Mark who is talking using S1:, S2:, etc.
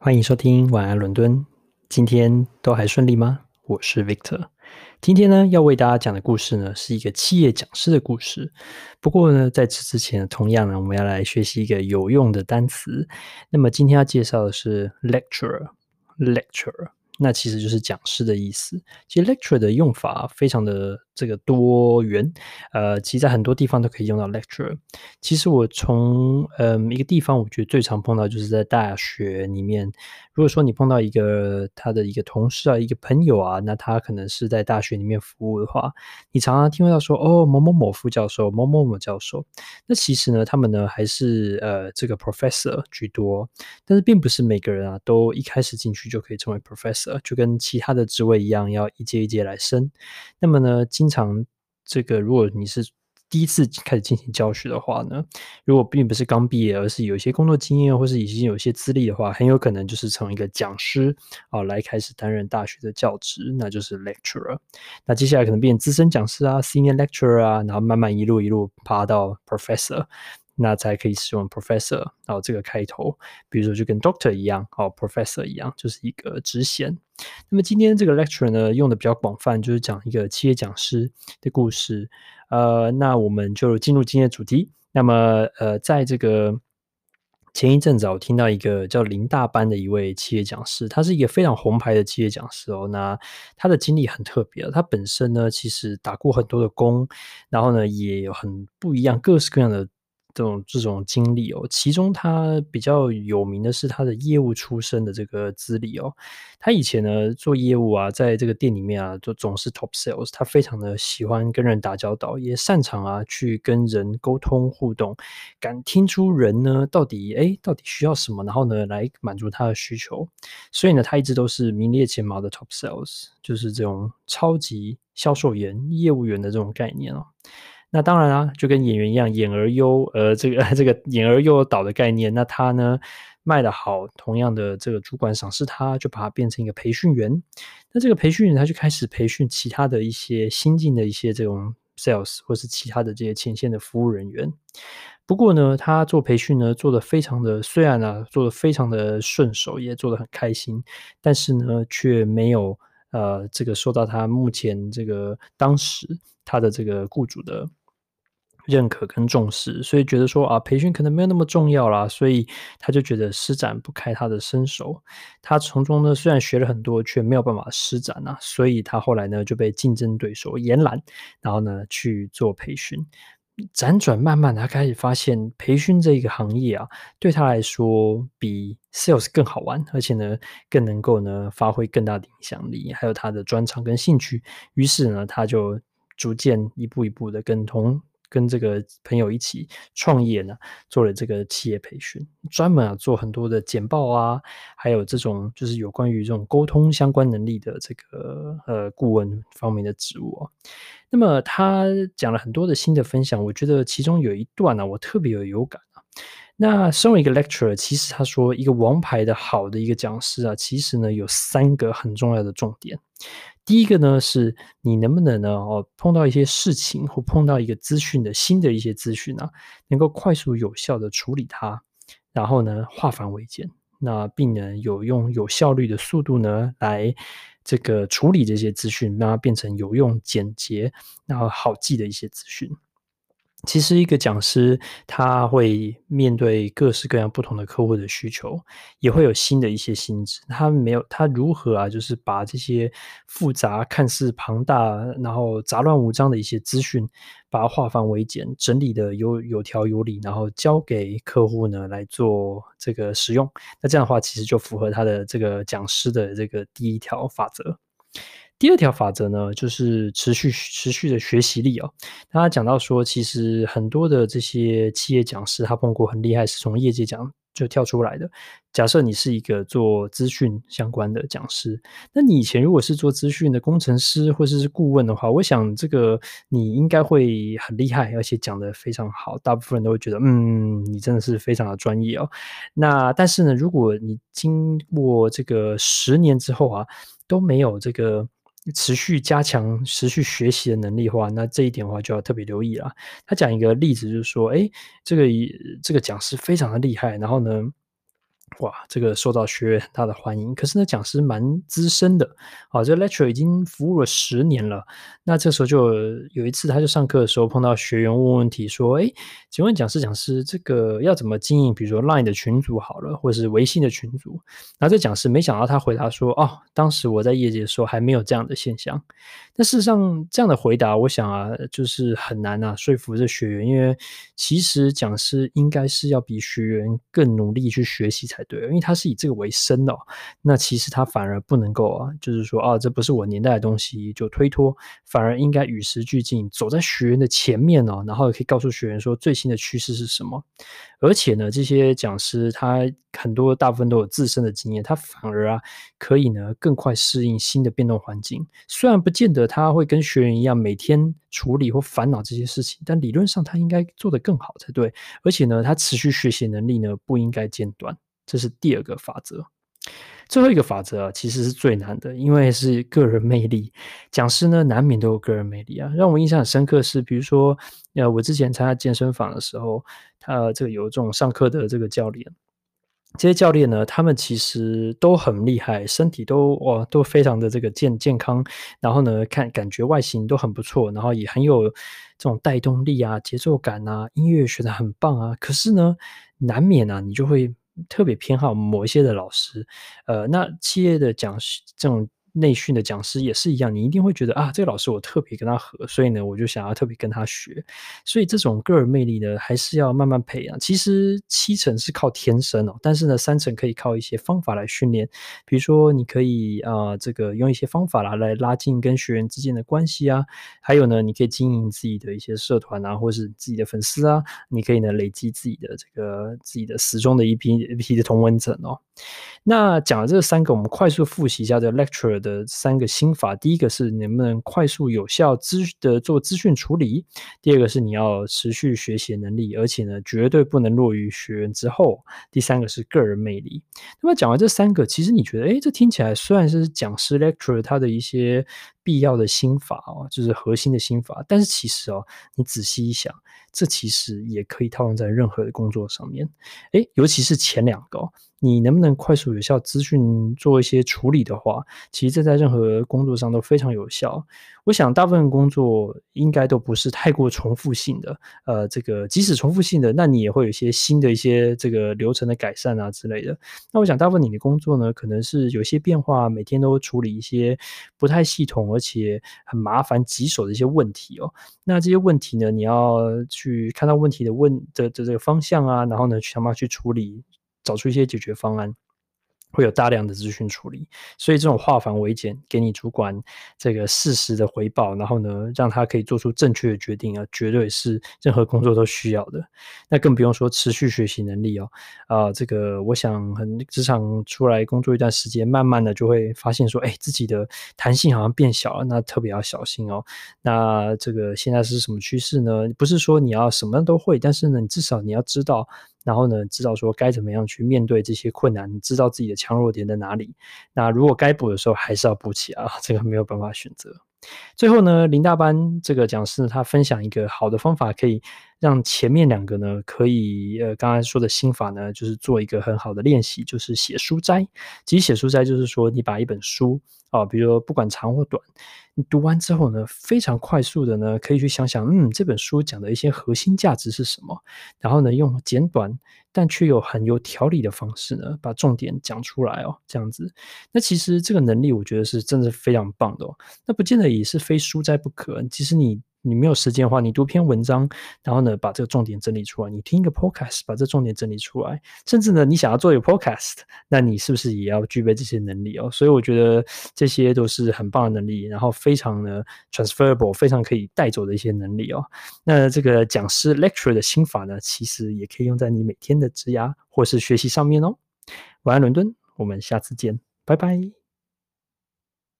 S1: 欢迎收听晚安伦敦，今天都还顺利吗？我是 Victor，今天呢要为大家讲的故事呢是一个企业讲师的故事。不过呢，在此之前，同样呢我们要来学习一个有用的单词。那么今天要介绍的是 lecturer，lecturer。那其实就是讲师的意思。其实 lecturer 的用法非常的这个多元，呃，其实在很多地方都可以用到 lecturer。其实我从嗯一个地方，我觉得最常碰到就是在大学里面。如果说你碰到一个他的一个同事啊，一个朋友啊，那他可能是在大学里面服务的话，你常常听到说哦某某某副教授，某某某教授。那其实呢，他们呢还是呃这个 professor 居多，但是并不是每个人啊都一开始进去就可以成为 professor。就跟其他的职位一样，要一阶一阶来升。那么呢，今经常这个，如果你是第一次开始进行教学的话呢，如果并不是刚毕业，而是有一些工作经验或是已经有一些资历的话，很有可能就是从一个讲师啊来开始担任大学的教职，那就是 lecturer。那接下来可能变资深讲师啊，senior lecturer 啊，然后慢慢一路一路爬到 professor。那才可以使用 professor，然后这个开头，比如说就跟 doctor 一样，哦，professor 一样，就是一个职衔。那么今天这个 lecture 呢，用的比较广泛，就是讲一个企业讲师的故事。呃，那我们就进入今天的主题。那么，呃，在这个前一阵子，我听到一个叫林大班的一位企业讲师，他是一个非常红牌的企业讲师哦。那他的经历很特别，他本身呢，其实打过很多的工，然后呢，也有很不一样、各式各样的。这种这种经历哦，其中他比较有名的是他的业务出身的这个资历哦。他以前呢做业务啊，在这个店里面啊，就总是 top sales。他非常的喜欢跟人打交道，也擅长啊去跟人沟通互动，敢听出人呢到底诶到底需要什么，然后呢来满足他的需求。所以呢，他一直都是名列前茅的 top sales，就是这种超级销售员、业务员的这种概念哦。那当然啊，就跟演员一样，演而优，呃，这个 这个演而优导的概念。那他呢卖得好，同样的这个主管赏识他，就把他变成一个培训员。那这个培训员他就开始培训其他的一些新进的一些这种 sales 或是其他的这些前线的服务人员。不过呢，他做培训呢做得非常的，虽然呢做得非常的顺手，也做得很开心，但是呢却没有呃这个受到他目前这个当时他的这个雇主的。认可跟重视，所以觉得说啊，培训可能没有那么重要啦，所以他就觉得施展不开他的身手。他从中呢，虽然学了很多，却没有办法施展啊，所以他后来呢就被竞争对手延揽，然后呢去做培训。辗转慢慢，他开始发现培训这一个行业啊，对他来说比 sales 更好玩，而且呢更能够呢发挥更大的影响力，还有他的专长跟兴趣。于是呢，他就逐渐一步一步的跟同。跟这个朋友一起创业呢，做了这个企业培训，专门啊做很多的简报啊，还有这种就是有关于这种沟通相关能力的这个呃顾问方面的职务啊。那么他讲了很多的新的分享，我觉得其中有一段呢，我特别有有感。那身为一个 lecturer，其实他说一个王牌的好的一个讲师啊，其实呢有三个很重要的重点。第一个呢，是你能不能呢哦碰到一些事情或碰到一个资讯的新的一些资讯啊，能够快速有效的处理它，然后呢化繁为简，那并能有用有效率的速度呢来这个处理这些资讯，让它变成有用简洁然后好记的一些资讯。其实，一个讲师他会面对各式各样不同的客户的需求，也会有新的一些心智。他没有他如何啊，就是把这些复杂、看似庞大、然后杂乱无章的一些资讯，把它化繁为简，整理的有有条有理，然后交给客户呢来做这个使用。那这样的话，其实就符合他的这个讲师的这个第一条法则。第二条法则呢，就是持续持续的学习力哦。他讲到说，其实很多的这些企业讲师，他碰过很厉害，是从业界讲就跳出来的。假设你是一个做资讯相关的讲师，那你以前如果是做资讯的工程师或者是顾问的话，我想这个你应该会很厉害，而且讲得非常好。大部分人都会觉得，嗯，你真的是非常的专业哦。那但是呢，如果你经过这个十年之后啊，都没有这个。持续加强、持续学习的能力的话，那这一点的话就要特别留意了。他讲一个例子，就是说，哎，这个这个讲师非常的厉害，然后呢，哇，这个受到学员很大的欢迎。可是呢，讲师蛮资深的，啊，这 lecture 已经服务了十年了。那这时候就有一次，他就上课的时候碰到学员问问题，说：“诶，请问讲师讲师，这个要怎么经营？比如说 Line 的群组好了，或者是微信的群组？”然后这讲师没想到他回答说：“哦，当时我在业界的时候还没有这样的现象。”但事实上，这样的回答，我想啊，就是很难啊说服这学员，因为其实讲师应该是要比学员更努力去学习才。才对，因为他是以这个为生的，那其实他反而不能够啊，就是说啊，这不是我年代的东西就推脱，反而应该与时俱进，走在学员的前面哦，然后也可以告诉学员说最新的趋势是什么。而且呢，这些讲师他很多大部分都有自身的经验，他反而啊可以呢更快适应新的变动环境。虽然不见得他会跟学员一样每天处理或烦恼这些事情，但理论上他应该做得更好才对。而且呢，他持续学习能力呢不应该间断。这是第二个法则，最后一个法则啊，其实是最难的，因为是个人魅力。讲师呢，难免都有个人魅力啊。让我印象很深刻是，比如说，呃，我之前参加健身房的时候，他这个有这种上课的这个教练，这些教练呢，他们其实都很厉害，身体都哇都非常的这个健健康，然后呢，看感觉外形都很不错，然后也很有这种带动力啊、节奏感啊，音乐学得很棒啊。可是呢，难免啊，你就会。特别偏好某一些的老师，呃，那企业的讲师这种。内训的讲师也是一样，你一定会觉得啊，这个老师我特别跟他合，所以呢，我就想要特别跟他学。所以这种个人魅力呢，还是要慢慢培养。其实七成是靠天生哦，但是呢，三成可以靠一些方法来训练。比如说，你可以啊、呃，这个用一些方法来来拉近跟学员之间的关系啊。还有呢，你可以经营自己的一些社团啊，或是自己的粉丝啊。你可以呢，累积自己的这个自己的死忠的一批一批的同温层哦。那讲了这三个，我们快速复习一下这 lecture 的三个心法。第一个是能不能快速有效资的做资讯处理；第二个是你要持续学习能力，而且呢，绝对不能落于学员之后；第三个是个人魅力。那么讲完这三个，其实你觉得，诶，这听起来虽然是讲师 lecture 他的一些必要的心法哦，就是核心的心法，但是其实哦，你仔细一想，这其实也可以套用在任何的工作上面。诶，尤其是前两个。你能不能快速有效资讯做一些处理的话，其实这在任何工作上都非常有效。我想大部分工作应该都不是太过重复性的，呃，这个即使重复性的，那你也会有一些新的一些这个流程的改善啊之类的。那我想大部分你的工作呢，可能是有些变化，每天都处理一些不太系统而且很麻烦棘手的一些问题哦。那这些问题呢，你要去看到问题的问的的这个方向啊，然后呢，想办法去处理。找出一些解决方案。会有大量的资讯处理，所以这种化繁为简，给你主管这个适时的回报，然后呢，让他可以做出正确的决定啊，绝对是任何工作都需要的。那更不用说持续学习能力哦，啊、这个我想很职场出来工作一段时间，慢慢的就会发现说，哎，自己的弹性好像变小了，那特别要小心哦。那这个现在是什么趋势呢？不是说你要什么都会，但是呢，你至少你要知道。然后呢，知道说该怎么样去面对这些困难，知道自己的强弱点在哪里。那如果该补的时候，还是要补起啊，这个没有办法选择。最后呢，林大班这个讲师他分享一个好的方法，可以让前面两个呢，可以呃，刚才说的心法呢，就是做一个很好的练习，就是写书摘。其实写书摘就是说，你把一本书。啊，比如说不管长或短，你读完之后呢，非常快速的呢，可以去想想，嗯，这本书讲的一些核心价值是什么，然后呢，用简短但却又很有条理的方式呢，把重点讲出来哦，这样子。那其实这个能力，我觉得是真的是非常棒的哦。那不见得也是非书摘不可，其实你。你没有时间的话，你读篇文章，然后呢，把这个重点整理出来；你听一个 podcast，把这重点整理出来。甚至呢，你想要做一个 podcast，那你是不是也要具备这些能力哦？所以我觉得这些都是很棒的能力，然后非常的 transferable，非常可以带走的一些能力哦。那这个讲师 lecture 的心法呢，其实也可以用在你每天的职涯或是学习上面哦。晚安，伦敦，我们下次见，拜拜。